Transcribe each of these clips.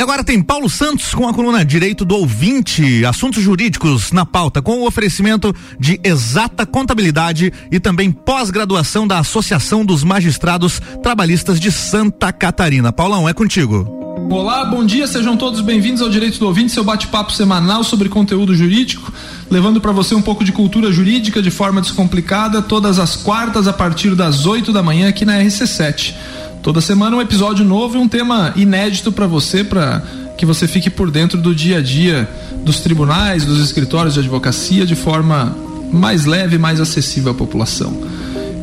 E agora tem Paulo Santos com a coluna Direito do Ouvinte, assuntos jurídicos na pauta, com o oferecimento de exata contabilidade e também pós-graduação da Associação dos Magistrados Trabalhistas de Santa Catarina. Paulão, é contigo. Olá, bom dia, sejam todos bem-vindos ao Direito do Ouvinte, seu bate-papo semanal sobre conteúdo jurídico, levando para você um pouco de cultura jurídica de forma descomplicada, todas as quartas a partir das 8 da manhã aqui na RC7. Toda semana um episódio novo e um tema inédito para você, para que você fique por dentro do dia a dia dos tribunais, dos escritórios de advocacia de forma mais leve, mais acessível à população.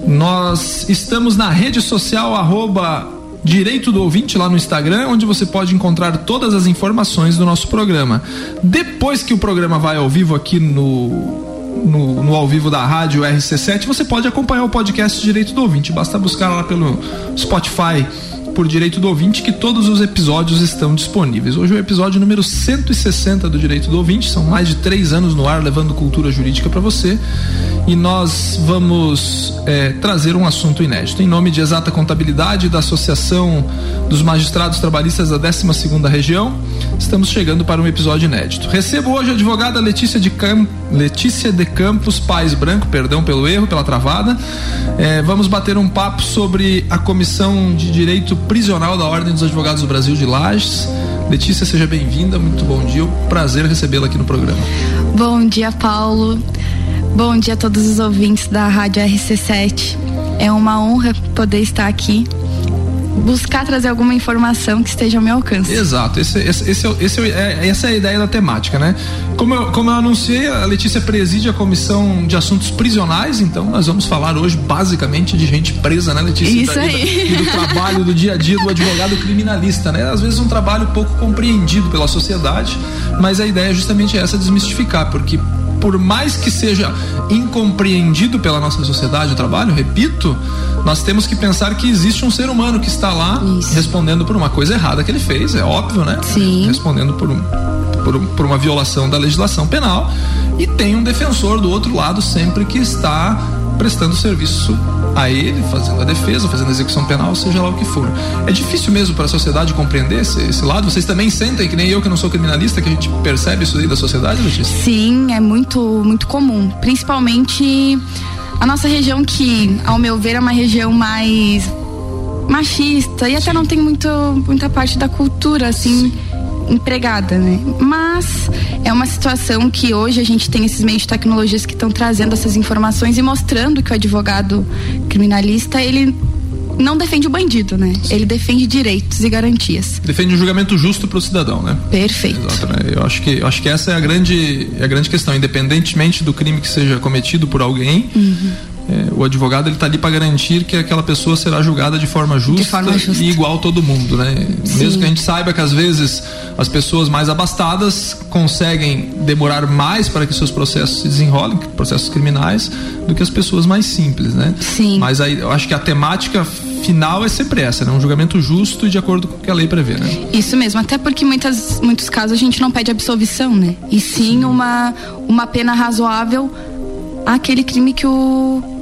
Nós estamos na rede social arroba Direito do Ouvinte lá no Instagram, onde você pode encontrar todas as informações do nosso programa. Depois que o programa vai ao vivo aqui no no, no, ao vivo da rádio RC7, você pode acompanhar o podcast Direito do Ouvinte. Basta buscar lá pelo Spotify por Direito do Ouvinte que todos os episódios estão disponíveis. Hoje é o episódio número 160 do Direito do Ouvinte, são mais de três anos no ar levando cultura jurídica para você e nós vamos é, trazer um assunto inédito. Em nome de Exata Contabilidade da Associação dos Magistrados Trabalhistas da 12 segunda Região, estamos chegando para um episódio inédito. Recebo hoje a advogada Letícia de, Cam... Letícia de Campos Pais Branco, perdão pelo erro, pela travada. É, vamos bater um papo sobre a Comissão de Direito Prisional da Ordem dos Advogados do Brasil de Lages. Letícia, seja bem-vinda, muito bom dia, prazer recebê-la aqui no programa. Bom dia, Paulo. Bom dia a todos os ouvintes da Rádio RC7. É uma honra poder estar aqui buscar trazer alguma informação que esteja ao meu alcance. Exato, esse, esse, esse, esse é, essa é a ideia da temática, né? Como eu, como eu anunciei, a Letícia preside a comissão de assuntos prisionais, então nós vamos falar hoje basicamente de gente presa, né, Letícia? Isso aí. E, do trabalho do dia a dia do advogado criminalista, né? Às vezes um trabalho pouco compreendido pela sociedade, mas a ideia é justamente essa, desmistificar, porque por mais que seja incompreendido pela nossa sociedade o trabalho, repito, nós temos que pensar que existe um ser humano que está lá Isso. respondendo por uma coisa errada que ele fez, é óbvio, né? Sim. Respondendo por, um, por, por uma violação da legislação penal e tem um defensor do outro lado sempre que está prestando serviço a ele, fazendo a defesa, fazendo a execução penal, seja lá o que for. É difícil mesmo para a sociedade compreender esse, esse, lado? Vocês também sentem, que nem eu que não sou criminalista, que a gente percebe isso aí da sociedade, Letícia? Sim, é muito, muito comum. Principalmente a nossa região que, ao meu ver, é uma região mais machista e até não tem muito, muita parte da cultura, assim. Sim empregada, né? Mas é uma situação que hoje a gente tem esses meios de tecnologias que estão trazendo essas informações e mostrando que o advogado criminalista, ele não defende o bandido, né? Ele defende direitos e garantias. Defende um julgamento justo para o cidadão, né? Perfeito. Exato, né? Eu acho que eu acho que essa é a grande é a grande questão, independentemente do crime que seja cometido por alguém. Uhum o advogado ele está ali para garantir que aquela pessoa será julgada de forma justa, de forma justa. e igual a todo mundo, né? Sim. Mesmo que a gente saiba que às vezes as pessoas mais abastadas conseguem demorar mais para que seus processos se desenrolem, processos criminais, do que as pessoas mais simples, né? Sim. Mas aí eu acho que a temática final é sempre essa, né? Um julgamento justo e de acordo com o que a lei prevê, né? Isso mesmo, até porque muitas muitos casos a gente não pede absolvição, né? E sim, sim. uma uma pena razoável àquele crime que o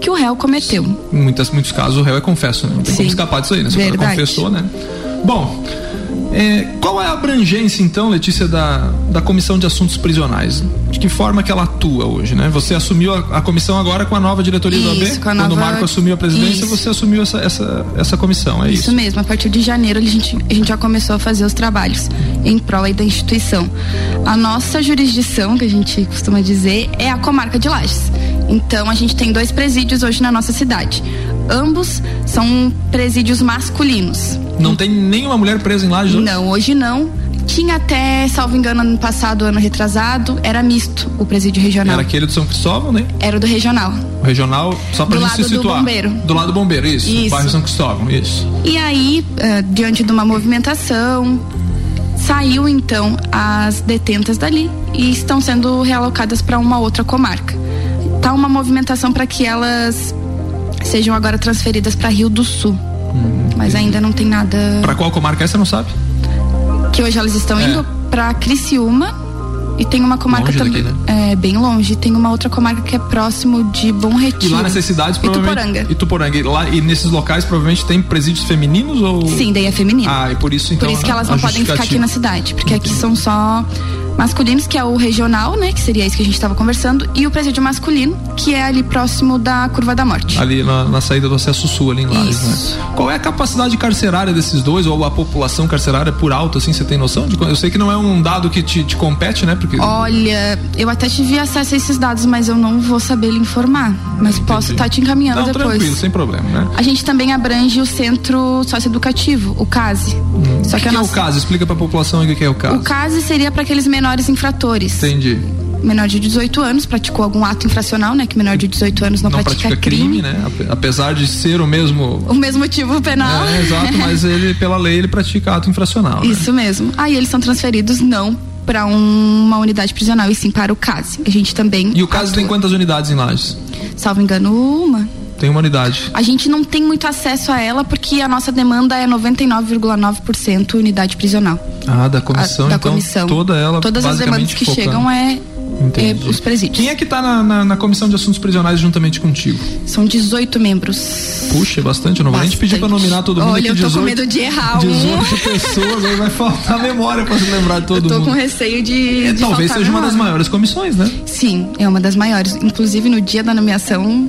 que o réu cometeu. Em muitas, muitos casos o réu é confesso, né? Não tem Sim. como escapar disso aí, né? Se o cara confessou, né? Bom, é, qual é a abrangência, então, Letícia, da, da Comissão de Assuntos Prisionais? De que forma que ela atua hoje, né? Você assumiu a, a comissão agora com a nova diretoria isso, do AB? Quando nova... o Marco assumiu a presidência, isso. você assumiu essa, essa, essa comissão, é isso? Isso mesmo, a partir de janeiro a gente, a gente já começou a fazer os trabalhos em prol da instituição. A nossa jurisdição, que a gente costuma dizer, é a comarca de Lages. Então a gente tem dois presídios hoje na nossa cidade. Ambos são presídios masculinos. Não tem nenhuma mulher presa em Lages? Não, hoje não. Tinha até, salvo engano, ano passado, ano retrasado, era misto o presídio regional. Era aquele do São Cristóvão, né? Era do regional. O regional, só pra do gente se situar. Do bombeiro. Do lado do bombeiro, isso. isso. Bairro São Cristóvão, isso. E aí, uh, diante de uma movimentação, saiu então as detentas dali e estão sendo realocadas para uma outra comarca. Tá uma movimentação para que elas sejam agora transferidas para Rio do Sul. Hum, mas ainda não tem nada. Para qual comarca é, você não sabe? Que hoje elas estão é. indo para Criciúma E tem uma comarca também. Né? É, bem longe. Tem uma outra comarca que é próximo de Bom Retiro. E lá nessas cidades, provavelmente. Ituporanga. Ituporanga. E, lá, e nesses locais, provavelmente, tem presídios femininos ou. Sim, daí é feminino. Ah, e por isso então. Por isso que elas não podem ficar aqui na cidade. Porque aqui são só masculinos, que é o regional, né? Que seria isso que a gente estava conversando, e o presídio masculino, que é ali próximo da Curva da Morte. Ali na, na saída do acesso sul, ali em Lages, né? Qual é a capacidade carcerária desses dois, ou a população carcerária por alto, assim, você tem noção? De, eu sei que não é um dado que te, te compete, né? Porque... Olha, eu até tive acesso a esses dados, mas eu não vou saber lhe informar. Mas Entendi. posso estar tá te encaminhando não, depois. tranquilo, sem problema, né? A gente também abrange o centro socioeducativo, o CASE. Hum. Só que, que, que nossa... é o CASE? Explica pra população o que é o CASE. O CASE seria para aqueles menores infratores. Entendi. Menor de 18 anos praticou algum ato infracional, né? Que menor de 18 anos não, não pratica, pratica crime. crime. né? Apesar de ser o mesmo. O mesmo motivo penal. É, exato, mas ele, pela lei, ele pratica ato infracional. Né? Isso mesmo. Aí eles são transferidos não para um, uma unidade prisional e sim para o CASE. A gente também. E o CASE tem quantas unidades em Lages? Salvo engano, uma. Tem uma unidade. A gente não tem muito acesso a ela porque a nossa demanda é 99,9% unidade prisional. Ah, da comissão. A, da então, comissão. Toda ela. Todas as demandas que focando. chegam é é, os presídios. Quem é que está na, na, na, comissão de assuntos prisionais juntamente contigo? São 18 membros. Puxa, é bastante. Eu não vou nem te pedir para nominar todo mundo Olha, eu tô 18, com medo de errar. 18 pessoas, aí vai faltar memória para se lembrar de todo mundo. Eu tô mundo. com receio de. É, de talvez seja memória. uma das maiores comissões, né? Sim, é uma das maiores. Inclusive no dia da nomeação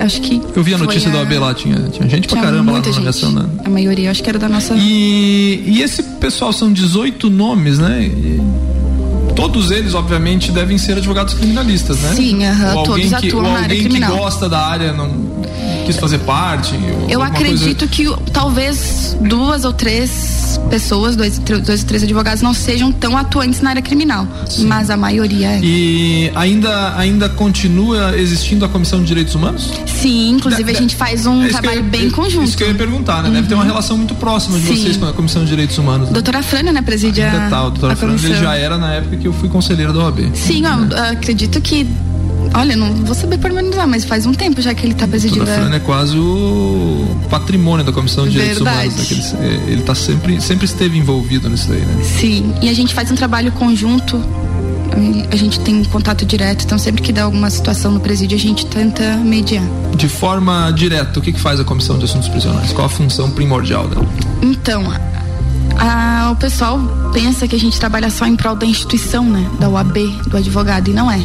acho que. Eu vi a notícia a... do AB lá, tinha, tinha gente tinha pra caramba lá na né? A maioria, acho que era da nossa. E, e esse pessoal são 18 nomes, né? E todos eles, obviamente, devem ser advogados criminalistas, né? Sim, uh -huh, todos que, atuam ou criminal. que gosta da área não quis fazer parte. Eu acredito coisa... que talvez duas ou três pessoas, dois, dois ou três advogados não sejam tão atuantes na área criminal, Sim. mas a maioria é. E ainda, ainda continua existindo a Comissão de Direitos Humanos? Sim, inclusive de, a gente faz um é trabalho bem eu, conjunto. Isso que eu ia perguntar, né? Uhum. Deve ter uma uhum. relação muito próxima de Sim. vocês com a Comissão de Direitos Humanos. Né? Doutora Frânia, né, presidia. Ainda tá, o doutora Frânia já era na época que eu fui conselheiro da OAB. Sim, né? ó, acredito que Olha, não vou saber pormenorizar, mas faz um tempo já que ele está presidindo. O a... é quase o patrimônio da Comissão de Direitos Humanos. Né? Ele, ele tá sempre, sempre esteve envolvido nisso daí, né? Sim, e a gente faz um trabalho conjunto. A gente tem contato direto, então sempre que dá alguma situação no presídio, a gente tenta mediar. De forma direta, o que, que faz a Comissão de Assuntos Prisionais? Qual a função primordial dela? Então, a, o pessoal pensa que a gente trabalha só em prol da instituição, né? Da UAB, do advogado, e não é.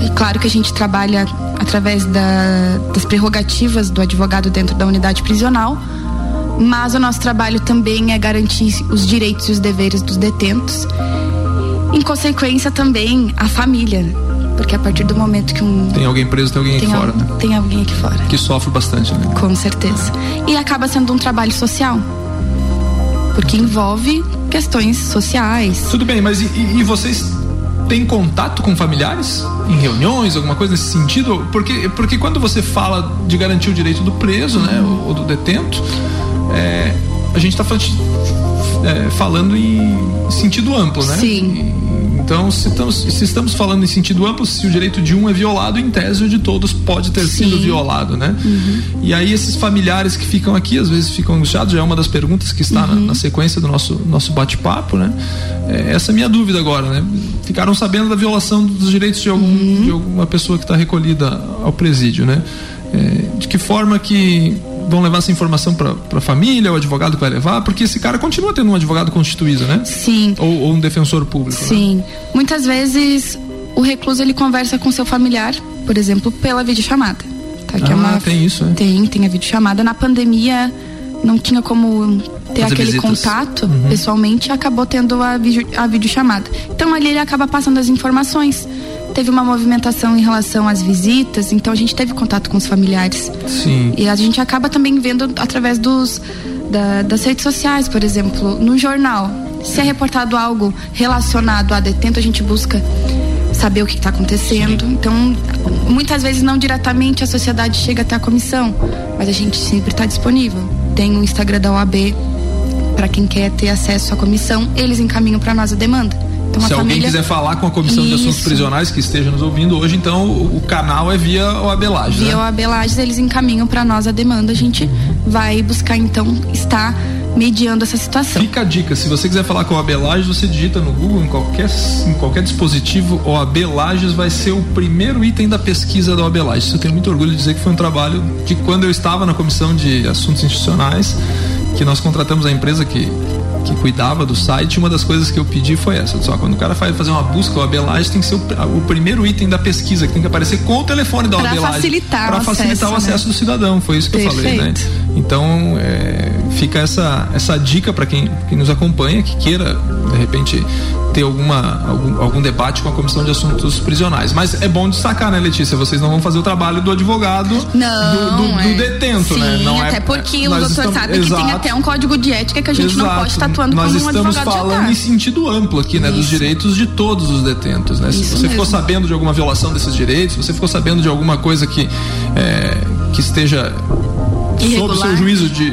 É claro que a gente trabalha através da, das prerrogativas do advogado dentro da unidade prisional, mas o nosso trabalho também é garantir os direitos e os deveres dos detentos. Em consequência, também a família, porque a partir do momento que um. Tem alguém preso, tem alguém tem aqui fora, né? Tem alguém aqui fora. Que sofre bastante, né? Com certeza. E acaba sendo um trabalho social. Porque envolve questões sociais. Tudo bem, mas e, e vocês tem contato com familiares? Em reuniões, alguma coisa nesse sentido? Porque, porque quando você fala de garantir o direito do preso, né, ou, do detento, é, a gente está falando, é, falando em sentido amplo, né? Sim. Então, se estamos, se estamos falando em sentido amplo, se o direito de um é violado, em tese o de todos pode ter Sim. sido violado, né? Uhum. E aí esses familiares que ficam aqui, às vezes ficam angustiados, já é uma das perguntas que está uhum. na, na, sequência do nosso, nosso bate-papo, né? É, essa é a minha dúvida agora, né? Ficaram sabendo da violação dos direitos de, algum, uhum. de alguma pessoa que está recolhida ao presídio, né? É, de que forma que vão levar essa informação para a família, o advogado que vai levar, porque esse cara continua tendo um advogado constituído, né? Sim. Ou, ou um defensor público. Né? Sim. Né? Muitas vezes o recluso ele conversa com seu familiar, por exemplo, pela videochamada. Tá? Que é ah, é uma, tem isso, né? Tem, tem a videochamada. Na pandemia não tinha como ter Fazer aquele visitas. contato uhum. pessoalmente, acabou tendo a, video, a videochamada. Então ali ele acaba passando as informações teve uma movimentação em relação às visitas, então a gente teve contato com os familiares. Sim. E a gente acaba também vendo através dos da, das redes sociais, por exemplo, no jornal. Se é reportado algo relacionado a detento, a gente busca saber o que está acontecendo. Então, muitas vezes não diretamente a sociedade chega até a comissão, mas a gente sempre está disponível. Tem o Instagram da OAB para quem quer ter acesso à comissão, eles encaminham para nós a demanda. Então, Se alguém quiser falar com a Comissão Isso. de Assuntos Prisionais que esteja nos ouvindo hoje, então o, canal é via o Abelages. Via né? o Abelages, eles encaminham para nós a demanda, a gente vai buscar então estar mediando essa situação. Fica a dica, se você quiser falar com o AB Lages, você digita no Google, em qualquer, em qualquer dispositivo, o AB Lages vai ser o primeiro item da pesquisa da OAB Lages. Eu tenho muito orgulho de dizer que foi um trabalho de quando eu estava na comissão de assuntos institucionais, que nós contratamos a empresa que que cuidava do site, uma das coisas que eu pedi foi essa. Só quando o cara faz fazer uma busca, o Abelage tem que ser o, o, primeiro item da pesquisa, que tem que aparecer com o telefone da Abelage. Para facilitar, pra facilitar acesso, o acesso né? do cidadão. Foi isso que Perfeito. eu falei, né? Então, é, fica essa, essa dica para quem, quem nos acompanha, que queira, de repente, ter alguma, algum, algum debate com a Comissão de Assuntos Prisionais. Mas é bom destacar, né, Letícia? Vocês não vão fazer o trabalho do advogado não, do, do, é. do detento, Sim, né? Não é até é, porque o doutor estamos, sabe exato, que tem até um código de ética que a gente exato, não pode estar atuando como um advogado Nós estamos falando em sentido amplo aqui, né? Isso. Dos direitos de todos os detentos, né? Se você mesmo. ficou sabendo de alguma violação desses direitos, se você ficou sabendo de alguma coisa que, é, que esteja sob o seu juízo de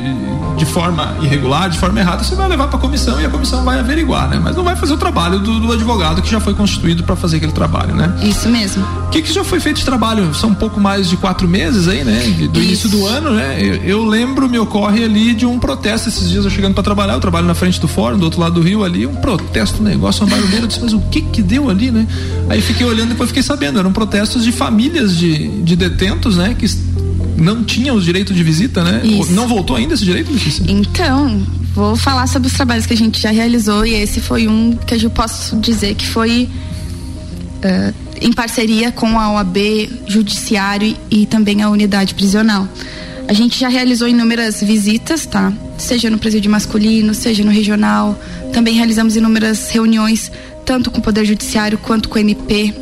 de forma irregular, de forma errada, você vai levar para a comissão e a comissão vai averiguar, né? Mas não vai fazer o trabalho do, do advogado que já foi constituído para fazer aquele trabalho, né? Isso mesmo. O que, que já foi feito de trabalho? São um pouco mais de quatro meses aí, né? Do Isso. início do ano, né? Eu, eu, lembro, me ocorre ali de um protesto esses dias eu chegando para trabalhar, eu trabalho na frente do fórum, do outro lado do rio ali, um protesto, um negócio, uma barulheira, eu disse, mas o que que deu ali, né? Aí fiquei olhando e depois fiquei sabendo, eram protestos de famílias de, de detentos, né? Que não tinha os direitos de visita, né? Isso. Não voltou ainda esse direito, Letícia? Então, vou falar sobre os trabalhos que a gente já realizou e esse foi um que eu posso dizer que foi uh, em parceria com a OAB, Judiciário e também a unidade prisional. A gente já realizou inúmeras visitas, tá? Seja no presídio masculino, seja no regional. Também realizamos inúmeras reuniões, tanto com o Poder Judiciário quanto com o MP,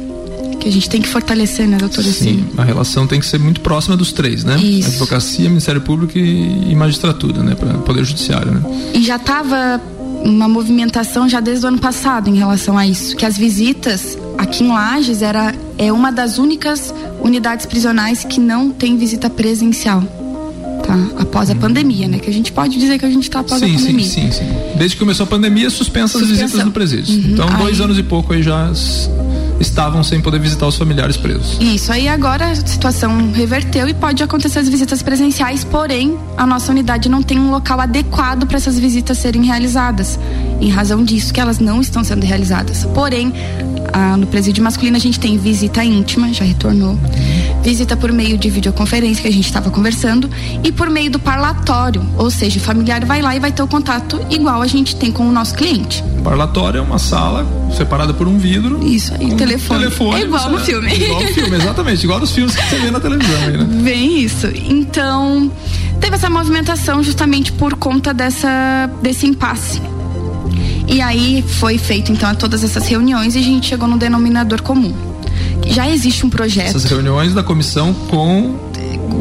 que a gente tem que fortalecer, né, doutora? Sim, a relação tem que ser muito próxima dos três, né? Isso. Advocacia, Ministério Público e, e magistratura, né? Para Poder Judiciário, né? E já estava uma movimentação já desde o ano passado em relação a isso, que as visitas aqui em Lages era é uma das únicas unidades prisionais que não tem visita presencial. Tá? Após a hum. pandemia, né? Que a gente pode dizer que a gente está após sim, a pandemia. Sim, sim, sim. Desde que começou a pandemia, suspensa as visitas no presídio. Uhum. Então, dois aí... anos e pouco aí já estavam sem poder visitar os familiares presos. Isso, aí agora a situação reverteu e pode acontecer as visitas presenciais, porém a nossa unidade não tem um local adequado para essas visitas serem realizadas. Em razão disso que elas não estão sendo realizadas. Porém, ah, no presídio masculino a gente tem visita íntima, já retornou, visita por meio de videoconferência que a gente estava conversando e por meio do parlatório, ou seja, o familiar vai lá e vai ter o contato igual a gente tem com o nosso cliente. Parlatório é uma sala separada por um vidro. Isso aí, um telefone. telefone. É igual no filme. É igual no filme, exatamente, igual dos filmes que você vê na televisão aí, né? Bem isso. Então, teve essa movimentação justamente por conta dessa desse impasse e aí foi feito então todas essas reuniões e a gente chegou no denominador comum. Já existe um projeto. Essas reuniões da comissão com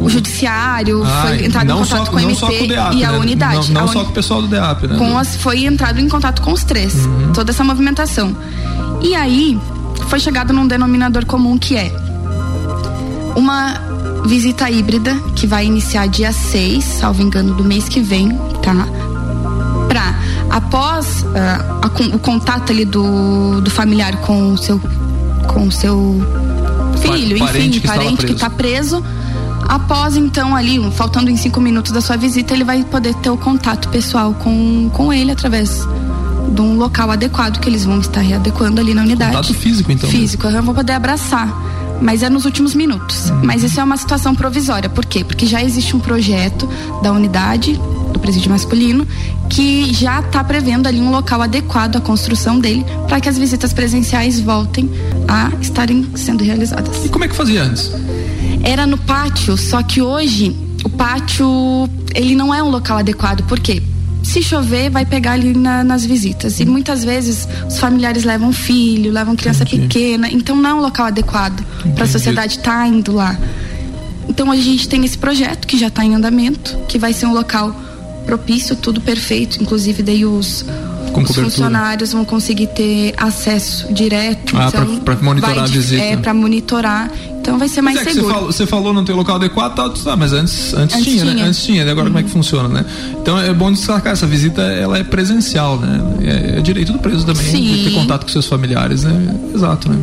o judiciário, ah, foi entrado em contato só, com o DEAP, e a né? unidade. Não, não a só com o pessoal do DEAP, né? Com as, foi entrado em contato com os três, uhum. toda essa movimentação. E aí foi chegado num denominador comum que é uma visita híbrida que vai iniciar dia 6, salvo engano, do mês que vem, tá? Pra após uh, a, o contato ali do, do familiar com o seu com o seu filho, parente enfim, que parente que está preso. Após então ali, faltando em cinco minutos da sua visita, ele vai poder ter o contato pessoal com, com ele através de um local adequado que eles vão estar readequando ali na unidade. Contato físico, então. Né? Físico, eu vou poder abraçar. Mas é nos últimos minutos. Uhum. Mas isso é uma situação provisória. Por quê? Porque já existe um projeto da unidade do presídio masculino, que já está prevendo ali um local adequado à construção dele para que as visitas presenciais voltem a estarem sendo realizadas. E como é que fazia antes? Era no pátio, só que hoje o pátio ele não é um local adequado, por quê? Se chover, vai pegar ali na, nas visitas. E muitas vezes os familiares levam filho, levam criança Entendi. pequena, então não é um local adequado para a sociedade estar tá indo lá. Então a gente tem esse projeto que já está em andamento, que vai ser um local propício, tudo perfeito, inclusive daí os, os funcionários vão conseguir ter acesso direto. Ah, então, para monitorar a visita. É, para monitorar. Então vai ser mais é seguro. Você falou, você falou não ter local adequado, tá, tá, mas antes, antes, antes tinha, né? tinha, né? Antes tinha, agora uhum. como é que funciona, né? Então é bom destacar, essa visita ela é presencial, né? É, é direito do preso também, Sim. de ter contato com seus familiares, né? Exato, né?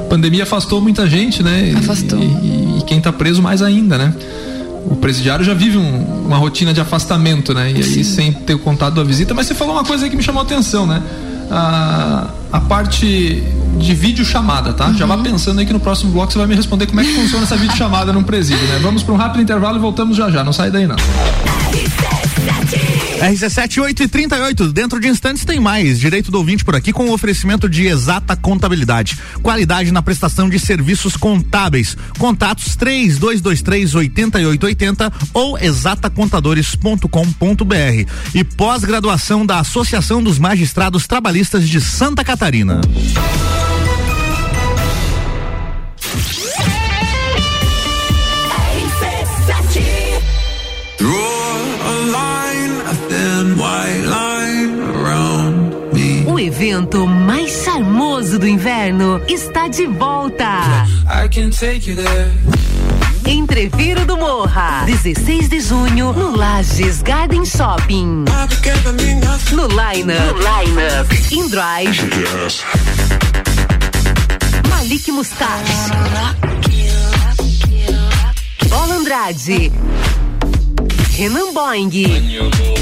A pandemia afastou muita gente, né? Afastou. E, e, e quem está preso mais ainda, né? O presidiário já vive um, uma rotina de afastamento, né? E aí Sim. sem ter o contato da visita. Mas você falou uma coisa aí que me chamou a atenção, né? A, a parte de vídeo chamada, tá? Uhum. Já vá uhum. pensando aí que no próximo bloco você vai me responder como é que funciona essa vídeo chamada num presídio, né? Vamos para um rápido intervalo e voltamos já já. Não sai daí não. RC7 8 e 38. Dentro de instantes tem mais. Direito do ouvinte por aqui com o oferecimento de exata contabilidade. Qualidade na prestação de serviços contábeis. Contatos 3223 8880 ou exatacontadores.com.br. E pós-graduação da Associação dos Magistrados Trabalhistas de Santa Catarina. Evento mais charmoso do inverno está de volta. Entreviro do Morra, 16 de junho, no Lages Garden Shopping. No Line Up, no In Drive, Malik Mustache, Bola Andrade, Renan Boing,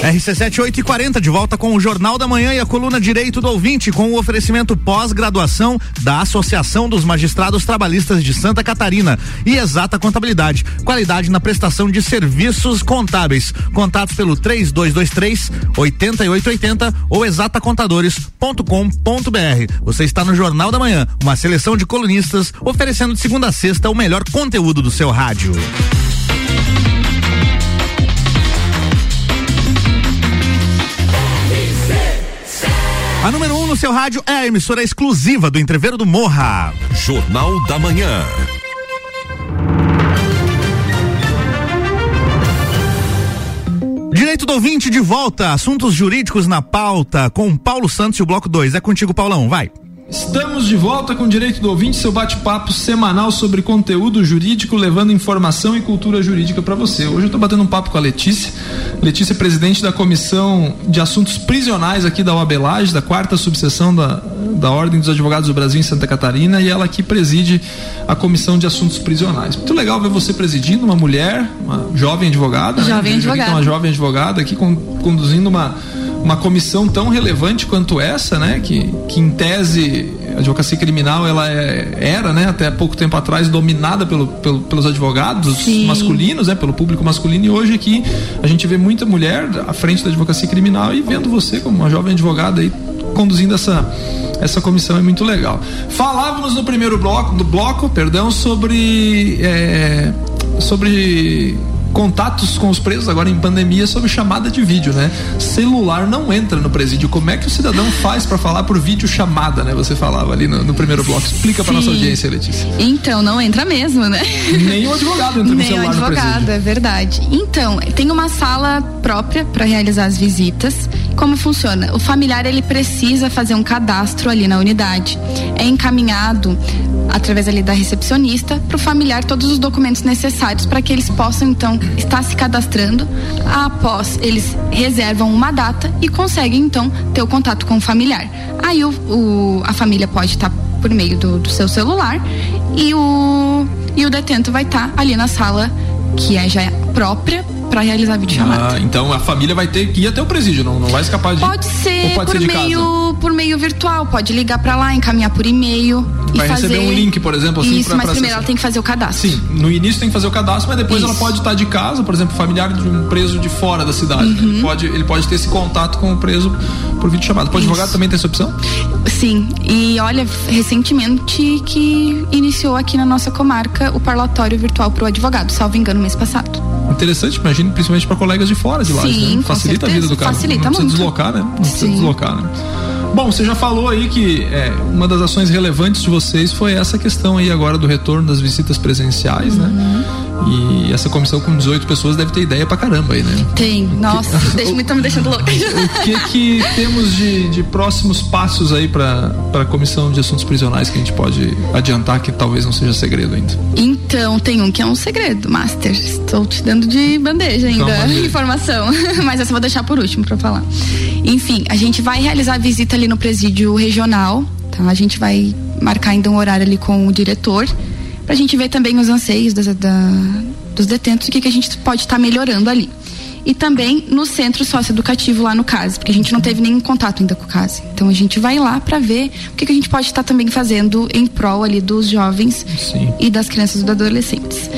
RC7 8 e 40 de volta com o Jornal da Manhã e a coluna Direito do Ouvinte com o oferecimento pós-graduação da Associação dos Magistrados Trabalhistas de Santa Catarina e exata contabilidade, qualidade na prestação de serviços contábeis. Contatos pelo 3223 8880 ou exatacontadores.com.br. Você está no Jornal da Manhã, uma seleção de colunistas oferecendo de segunda a sexta o melhor conteúdo do seu rádio. A número 1 um no seu rádio é a emissora exclusiva do Entreveiro do Morra. Jornal da Manhã. Direito do ouvinte de volta, assuntos jurídicos na pauta com Paulo Santos e o bloco 2. É contigo, Paulão, vai. Estamos de volta com o Direito do Ouvinte, seu bate-papo semanal sobre conteúdo jurídico, levando informação e cultura jurídica para você. Hoje eu estou batendo um papo com a Letícia. Letícia é presidente da Comissão de Assuntos Prisionais aqui da OAB Lages, da quarta subseção da, da Ordem dos Advogados do Brasil em Santa Catarina, e ela aqui preside a Comissão de Assuntos Prisionais. Muito legal ver você presidindo, uma mulher, uma jovem advogada. Né? Jovem né? advogada. Uma jovem advogada aqui conduzindo uma uma comissão tão relevante quanto essa, né, que, que em tese a advocacia criminal ela é, era, né, até pouco tempo atrás dominada pelo, pelo pelos advogados Sim. masculinos, né, pelo público masculino e hoje aqui a gente vê muita mulher à frente da advocacia criminal e vendo você como uma jovem advogada aí conduzindo essa essa comissão é muito legal. Falávamos no primeiro bloco, do bloco, perdão, sobre é, sobre contatos com os presos agora em pandemia sobre chamada de vídeo, né? Celular não entra no presídio. Como é que o cidadão faz para falar por vídeo chamada, né? Você falava ali no, no primeiro bloco. Explica para nossa audiência, Letícia. Então, não entra mesmo, né? Nem o advogado entra Nem no celular o advogado, é verdade. Então, tem uma sala própria para realizar as visitas. Como funciona? O familiar ele precisa fazer um cadastro ali na unidade. É encaminhado através ali da recepcionista para o familiar todos os documentos necessários para que eles possam então está se cadastrando. Após eles reservam uma data e conseguem então ter o contato com o familiar. Aí o, o a família pode estar por meio do, do, seu celular e o, e o detento vai estar ali na sala que é já própria para realizar a videochamada. Ah, então a família vai ter que ir até o presídio, não, não vai escapar de Pode ser pode por ser meio por meio virtual, pode ligar para lá, encaminhar por e-mail vai e fazer receber um link, por exemplo, assim, Isso, pra, mas pra primeiro ela tem que fazer o cadastro. Sim, no início tem que fazer o cadastro, mas depois Isso. ela pode estar de casa, por exemplo, familiar de um preso de fora da cidade. Uhum. Ele, pode, ele pode ter esse contato com o preso por videochamada. Pode advogado também ter essa opção? Sim, e olha, recentemente que iniciou aqui na nossa comarca o parlatório virtual para o advogado, salvo engano, mês passado. Interessante, imagino, principalmente para colegas de fora de lá. Sim, né? Facilita certeza. a vida do cara. Facilita não precisa muito. deslocar, né? Não precisa Sim. deslocar, né? Bom, você já falou aí que é, uma das ações relevantes de vocês foi essa questão aí agora do retorno das visitas presenciais, né? uhum. né? E essa comissão com 18 pessoas deve ter ideia pra caramba aí, né? Tem, nossa, que, deixa, me, tá me deixando louca. O que que temos de, de próximos passos aí pra, pra comissão de assuntos prisionais que a gente pode adiantar que talvez não seja segredo ainda? Então, tem um que é um segredo, Master. Estou te dando de bandeja ainda então, informação. Mas essa eu vou deixar por último pra falar. Enfim, a gente vai realizar a visita ali no presídio regional, tá? A gente vai marcar ainda um horário ali com o diretor para a gente ver também os anseios da, dos detentos e o que, que a gente pode estar tá melhorando ali. E também no centro socioeducativo lá no CASE, porque a gente não teve nenhum contato ainda com o CASE. Então a gente vai lá para ver o que, que a gente pode estar também fazendo em prol ali dos jovens Sim. e das crianças e dos adolescentes.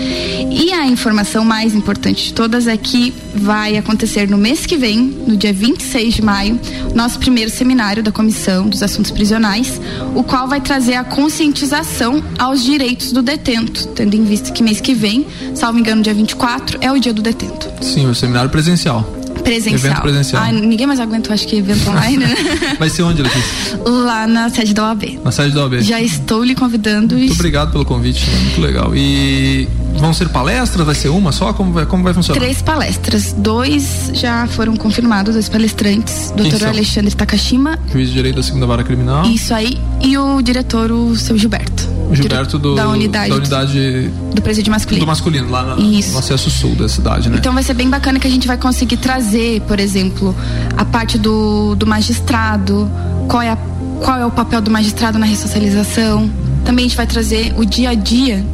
E a informação mais importante de todas é que vai acontecer no mês que vem, no dia 26 de maio, nosso primeiro seminário da Comissão dos Assuntos Prisionais, o qual vai trazer a conscientização aos direitos do detento, tendo em vista que mês que vem, salvo engano, dia 24, é o dia do detento. Sim, o seminário presencial. Presencial. Evento presencial. Ah, ninguém mais aguentou, acho que evento online, né? Vai ser onde, Letícia? Lá na sede da OAB. Na sede da OAB. Já estou lhe convidando. Muito obrigado pelo convite, né? muito legal. E vão ser palestras? Vai ser uma só? Como vai, como vai funcionar? Três palestras. Dois já foram confirmados, dois palestrantes. Doutor Alexandre Takashima. Juiz de Direito da Segunda Vara Criminal. Isso aí. E o diretor, o seu Gilberto. Gilberto do, da unidade, da unidade do presídio masculino. Do masculino, lá na, no acesso sul da cidade, né? Então vai ser bem bacana que a gente vai conseguir trazer, por exemplo, a parte do, do magistrado, qual é, a, qual é o papel do magistrado na ressocialização. Também a gente vai trazer o dia a dia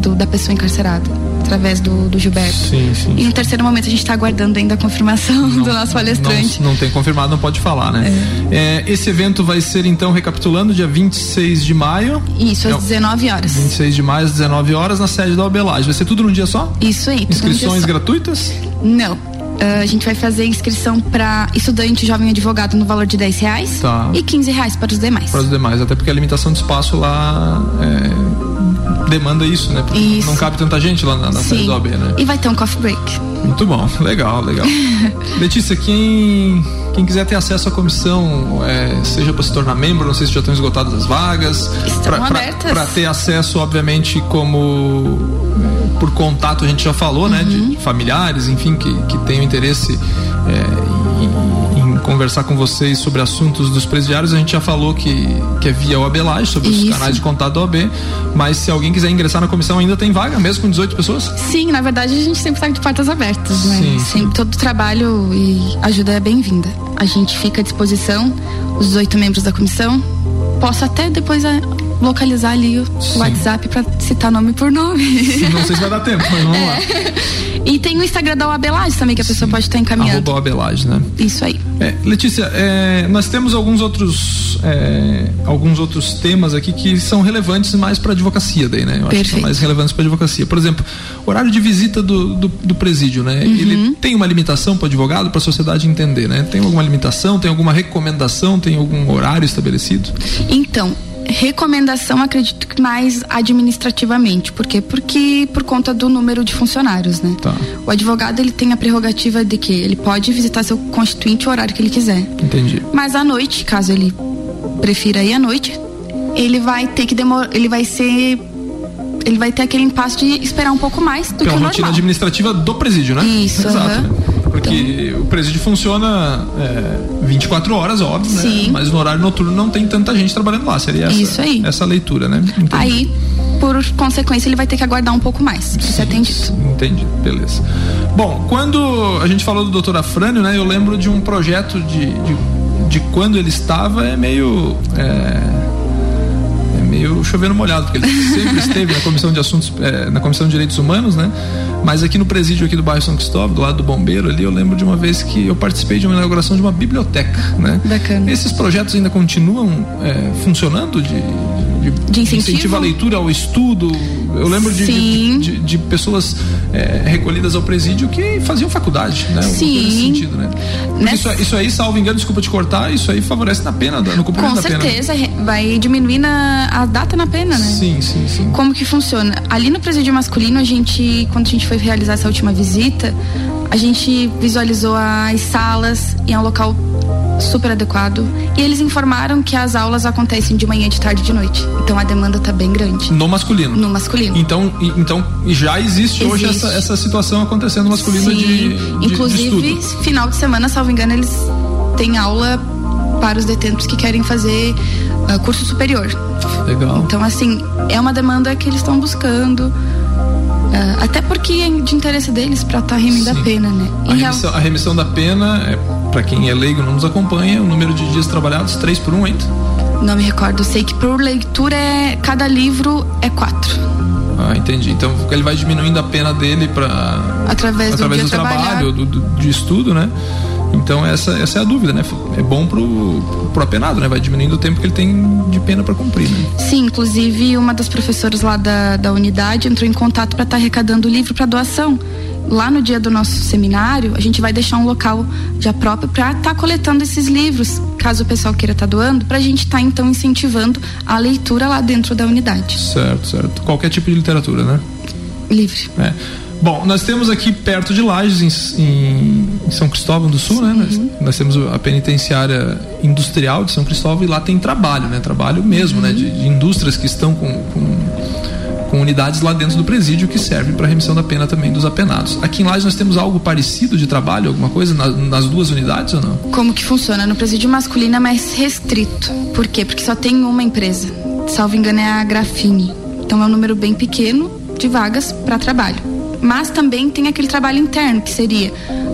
do, da pessoa encarcerada através do, do Gilberto. Sim, sim. E no terceiro momento a gente está aguardando ainda a confirmação não, do nosso palestrante. Não, não, tem confirmado, não pode falar, né? É. É, esse evento vai ser então, recapitulando, dia 26 de maio. Isso, às é, 19 horas. 26 de maio, às 19 horas, na sede da Obelage. Vai ser tudo num dia só? Isso aí. Inscrições gratuitas? Não. Uh, a gente vai fazer inscrição para estudante jovem advogado no valor de 10 reais tá. e 15 reais para os demais. Para os demais, até porque a limitação de espaço lá é demanda isso, né? Isso. Não cabe tanta gente lá na, na do OAB, né? E vai ter um coffee break. Muito bom, legal, legal. Letícia, quem, quem quiser ter acesso à comissão, é, seja para se tornar membro, não sei se já estão esgotadas as vagas. Estão pra, abertas. Para ter acesso, obviamente, como por contato a gente já falou, uhum. né? De uhum. familiares, enfim, que, que tenham interesse é, conversar com vocês sobre assuntos dos presidiários. A gente já falou que, que é via OAB Laje, sobre Isso. os canais de contato da OAB. Mas se alguém quiser ingressar na comissão, ainda tem vaga, mesmo com 18 pessoas? Sim, na verdade a gente sempre está de portas abertas, né? Sim, sim. Todo trabalho e ajuda é bem-vinda. A gente fica à disposição, os 18 membros da comissão. Posso até depois é, localizar ali o Sim. WhatsApp para citar nome por nome. Não sei se vai dar tempo, mas vamos é. lá. E tem o Instagram da Abelage também, que a pessoa Sim. pode estar encaminhando. Arroba Abelage, né? Isso aí. É, Letícia, é, nós temos alguns outros é, alguns outros temas aqui que são relevantes mais para advocacia daí, né? Eu Perfeito. acho que são mais relevantes para advocacia. Por exemplo, horário de visita do, do, do presídio, né? Uhum. Ele tem uma limitação para o advogado, para a sociedade entender, né? Tem alguma limitação, tem alguma recomendação, tem algum horário estabelecido? Então, recomendação, acredito que mais administrativamente. Por quê? Porque por conta do número de funcionários, né? Tá. O advogado ele tem a prerrogativa de que ele pode visitar seu constituinte o horário que ele quiser. Entendi. Mas à noite, caso ele prefira ir à noite, ele vai ter que demorar, ele vai ser ele vai ter aquele impasse de esperar um pouco mais do Pela que o rotina administrativa do presídio, né? Isso, Exato. Uhum. Porque então... o presídio funciona é, 24 horas, óbvio, né? Sim. Mas no horário noturno não tem tanta gente trabalhando lá. Seria essa, Isso aí. essa leitura, né? Entendi. Aí por consequência, ele vai ter que aguardar um pouco mais para ser atendido. Entendi, beleza. Bom, quando a gente falou do doutor Afrânio, né, eu lembro de um projeto de, de, de quando ele estava, é meio. É meio chovendo molhado, porque ele sempre esteve na comissão de assuntos, é, na comissão de direitos humanos, né? Mas aqui no presídio aqui do bairro São Cristóvão, do lado do bombeiro ali, eu lembro de uma vez que eu participei de uma inauguração de uma biblioteca, né? Bacana. Esses projetos ainda continuam é, funcionando de, de, de incentivo? incentivo à leitura, ao estudo. Eu lembro de, de, de, de, pessoas é, recolhidas ao presídio que faziam faculdade, né? Sim. Sentido, né? Nessa... Isso, isso aí, salvo engano, desculpa te cortar, isso aí favorece na pena, no cumprimento Com da pena. Certeza, vai diminuir na, a data na pena, né? Sim, sim, sim. Como que funciona? Ali no presídio masculino, a gente, quando a gente foi realizar essa última visita, a gente visualizou as salas em um local super adequado. E eles informaram que as aulas acontecem de manhã, de tarde e de noite. Então a demanda está bem grande. No masculino? No masculino. Então, então já existe, existe. hoje essa, essa situação acontecendo no masculino Sim. de, de Inclusive, de final de semana, salvo engano, eles têm aula para os detentos que querem fazer uh, curso superior. Legal. Então, assim, é uma demanda que eles estão buscando. Uh, até porque é de interesse deles para estar tá remendo a pena, né? A remissão, a remissão, da pena, é, para quem é leigo não nos acompanha, o número de dias trabalhados, três por um ainda? Não me recordo. Sei que por leitura é cada livro é quatro. Ah, entendi. Então ele vai diminuindo a pena dele para através, através do, do trabalho, do, do, de estudo, né? Então essa, essa é a dúvida, né? É bom pro, pro apenado, né? Vai diminuindo o tempo que ele tem de pena para cumprir, né? Sim, inclusive uma das professoras lá da, da unidade entrou em contato para estar tá arrecadando o livro para doação. Lá no dia do nosso seminário, a gente vai deixar um local já próprio para estar tá coletando esses livros, caso o pessoal queira estar tá doando, para a gente estar tá, então incentivando a leitura lá dentro da unidade. Certo, certo. Qualquer tipo de literatura, né? Livre. É. Bom, nós temos aqui perto de Lages, em, em São Cristóvão do Sul, né? Nós, nós, temos a penitenciária industrial de São Cristóvão e lá tem trabalho, né? Trabalho mesmo, uhum. né? De, de, indústrias que estão com, com, com, unidades lá dentro do presídio que servem para remissão da pena também dos apenados. Aqui em Lages nós temos algo parecido de trabalho, alguma coisa na, nas duas unidades ou não? Como que funciona? No presídio masculino é mais restrito. Por quê? Porque só tem uma empresa. Salvo engano é a Grafine. Então é um número bem pequeno de vagas para trabalho mas também tem aquele trabalho interno, que seria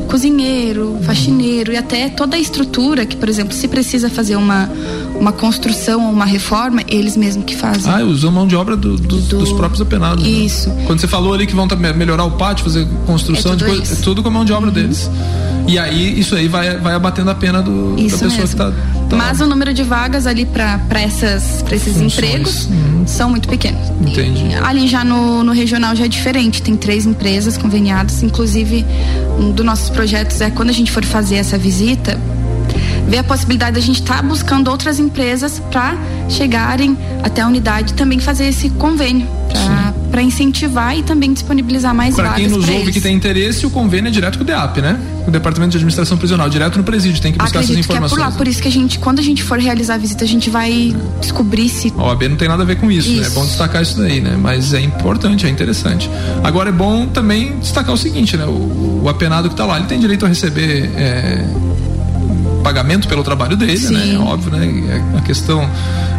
cozinheiro, faxineiro e até toda a estrutura que, por exemplo, se precisa fazer uma, uma construção ou uma reforma, eles mesmos que fazem. Ah, usam mão de obra do, do, do... dos próprios apenados. Né? Isso. Né? Quando você falou ali que vão melhorar o pátio, fazer construção é de coisa, é tudo com a mão de obra uhum. deles. E aí isso aí vai, vai abatendo a pena do, da pessoa mesmo. que está Tá. Mas o número de vagas ali para esses Funções. empregos uhum. São muito pequenos. Entendi. Ali já no, no regional já é diferente. Tem três empresas conveniadas. Inclusive, um dos nossos projetos é quando a gente for fazer essa visita, ver a possibilidade de a gente estar tá buscando outras empresas para chegarem até a unidade e também fazer esse convênio para incentivar e também disponibilizar mais pra vagas. Para quem nos ouve eles. que tem interesse, o convênio é direto com o DEAP, né? O Departamento de Administração Prisional, direto no presídio, tem que buscar Acredito essas informações. Que é por lá, por isso que a gente, quando a gente for realizar a visita, a gente vai descobrir se. A OAB não tem nada a ver com isso, isso. né? É bom destacar isso daí, né? Mas é importante, é interessante. Agora é bom também destacar o seguinte, né? O, o apenado que está lá, ele tem direito a receber. É, pagamento pelo trabalho dele, Sim. né? É óbvio, né? A questão,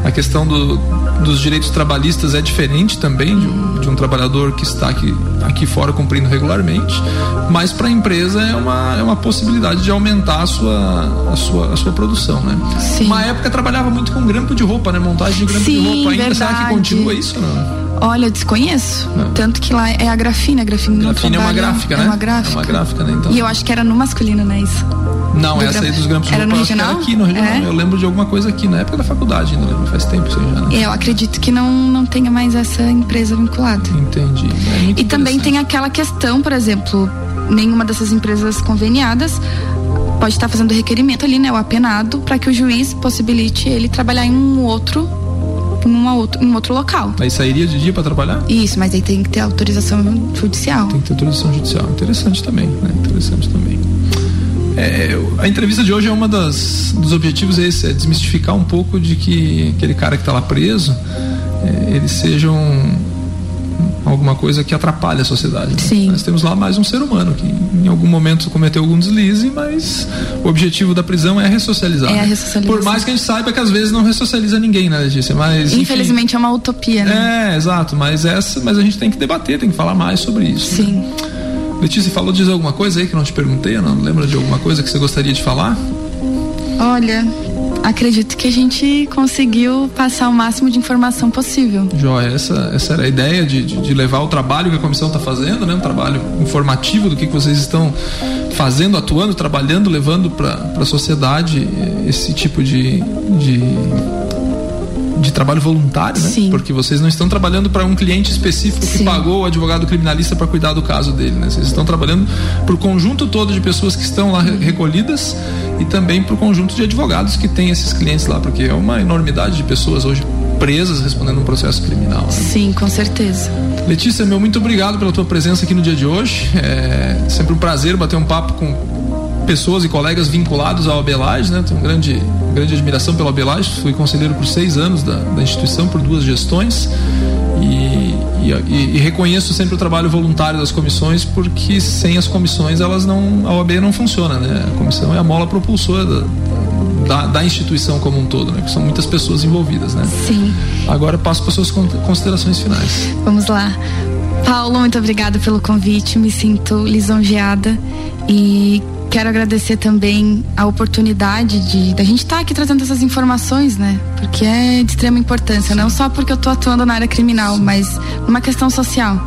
a questão do, dos direitos trabalhistas é diferente também de um, de um trabalhador que está aqui, aqui fora cumprindo regularmente, mas para a empresa é uma, é uma possibilidade de aumentar a sua, a sua, a sua produção, né? Sim. Uma época trabalhava muito com grampo de roupa, né? Montagem de grampo Sim, de roupa. Ainda verdade. será que continua isso não? Olha, eu desconheço. Não. Tanto que lá é a grafina. A grafina, grafina é uma gráfica, né? É uma gráfica. É uma gráfica, né? Então. E eu acho que era no masculino, né? Isso. Não, Do essa gram... aí dos grampos era no regional? era aqui no regional. É? Eu lembro de alguma coisa aqui, na época da faculdade ainda, lembro, faz tempo isso já, né? Eu acredito que não, não tenha mais essa empresa vinculada. Entendi. É e também tem aquela questão, por exemplo, nenhuma dessas empresas conveniadas pode estar fazendo requerimento ali, né, o apenado, para que o juiz possibilite ele trabalhar em um outro em, uma outro, em outro local. Aí sairia de dia para trabalhar? Isso, mas aí tem que ter autorização judicial. Tem que ter autorização judicial. Interessante também, né? Interessante também. É, a entrevista de hoje é uma das dos objetivos é esse, é desmistificar um pouco de que aquele cara que está lá preso, é, ele seja um, alguma coisa que atrapalha a sociedade. Né? Sim. Nós temos lá mais um ser humano que em algum momento cometeu algum deslize, mas o objetivo da prisão é ressocializar. É né? a ressocialização. Por mais que a gente saiba que às vezes não ressocializa ninguém, né, Letícia? Mas, enfim, Infelizmente é uma utopia, né? É, exato, mas essa, mas a gente tem que debater, tem que falar mais sobre isso. né? Sim. Letícia, falou de alguma coisa aí que eu não te perguntei? Não lembro de alguma coisa que você gostaria de falar? Olha, acredito que a gente conseguiu passar o máximo de informação possível. Joia, essa, essa era a ideia de, de, de levar o trabalho que a comissão está fazendo, né? Um trabalho informativo do que, que vocês estão fazendo, atuando, trabalhando, levando para a sociedade esse tipo de, de, de trabalho voluntário, né? Sim. Porque vocês não estão trabalhando para um cliente específico que Sim. pagou o advogado criminalista para cuidar do caso dele, né? Vocês estão trabalhando para o conjunto todo de pessoas que estão lá re- recolhidas e também para o conjunto de advogados que tem esses clientes lá, porque é uma enormidade de pessoas hoje presas respondendo um processo criminal. né? Sim, com certeza. Letícia, meu muito obrigado pela tua presença aqui no dia de hoje. É sempre um prazer bater um papo com pessoas e colegas vinculados ao Abelage, né? Tenho grande, grande admiração pelo Abelage. Fui conselheiro por seis anos da, da instituição, por duas gestões. E, e, e- reconheço sempre o trabalho voluntário das comissões, porque sem as comissões elas não, a OAB não funciona, né? A comissão é a mola propulsora da, da, da instituição como um todo, né? Porque são muitas pessoas envolvidas, né? Sim. Agora passo para suas con- considerações finais. Vamos lá. Paulo, muito obrigada pelo convite. Me sinto lisonjeada e quero agradecer também a oportunidade de da gente estar aqui trazendo essas informações, né? Porque é de extrema importância, não só porque eu tô atuando na área criminal, mas numa questão social.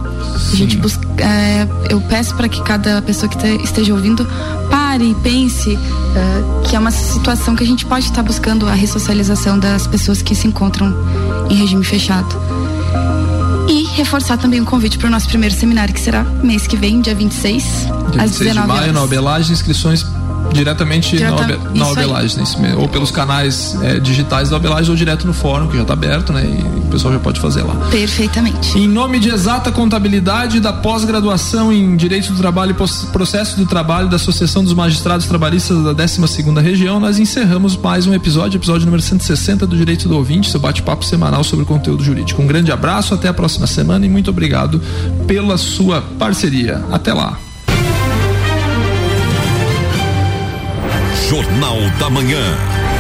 A gente busca, é, eu peço para que cada pessoa que te- esteja ouvindo pare e pense é, que é uma situação que a gente pode estar buscando a ressocialização das pessoas que se encontram em regime fechado. Reforçar também o convite para o nosso primeiro seminário, que será mês que vem, dia 26, Dia às 26 de 19 maio, horas. na Obelage, inscrições diretamente Direta- na, Obe, na. Obelage, mês, ou pelos canais eh, digitais da Obelage ou direto no fórum, que já está aberto, né? E o pessoal já pode fazer lá. Perfeitamente. Em nome de Exata Contabilidade da pós-graduação em Direito do Trabalho e Processo do Trabalho da Associação dos Magistrados Trabalhistas da 12ª Região, nós encerramos mais um episódio, episódio número 160 do Direito do Ouvinte, seu bate-papo semanal sobre conteúdo jurídico. Um grande abraço, até a próxima semana e muito obrigado pela sua parceria. Até lá. Jornal da Manhã.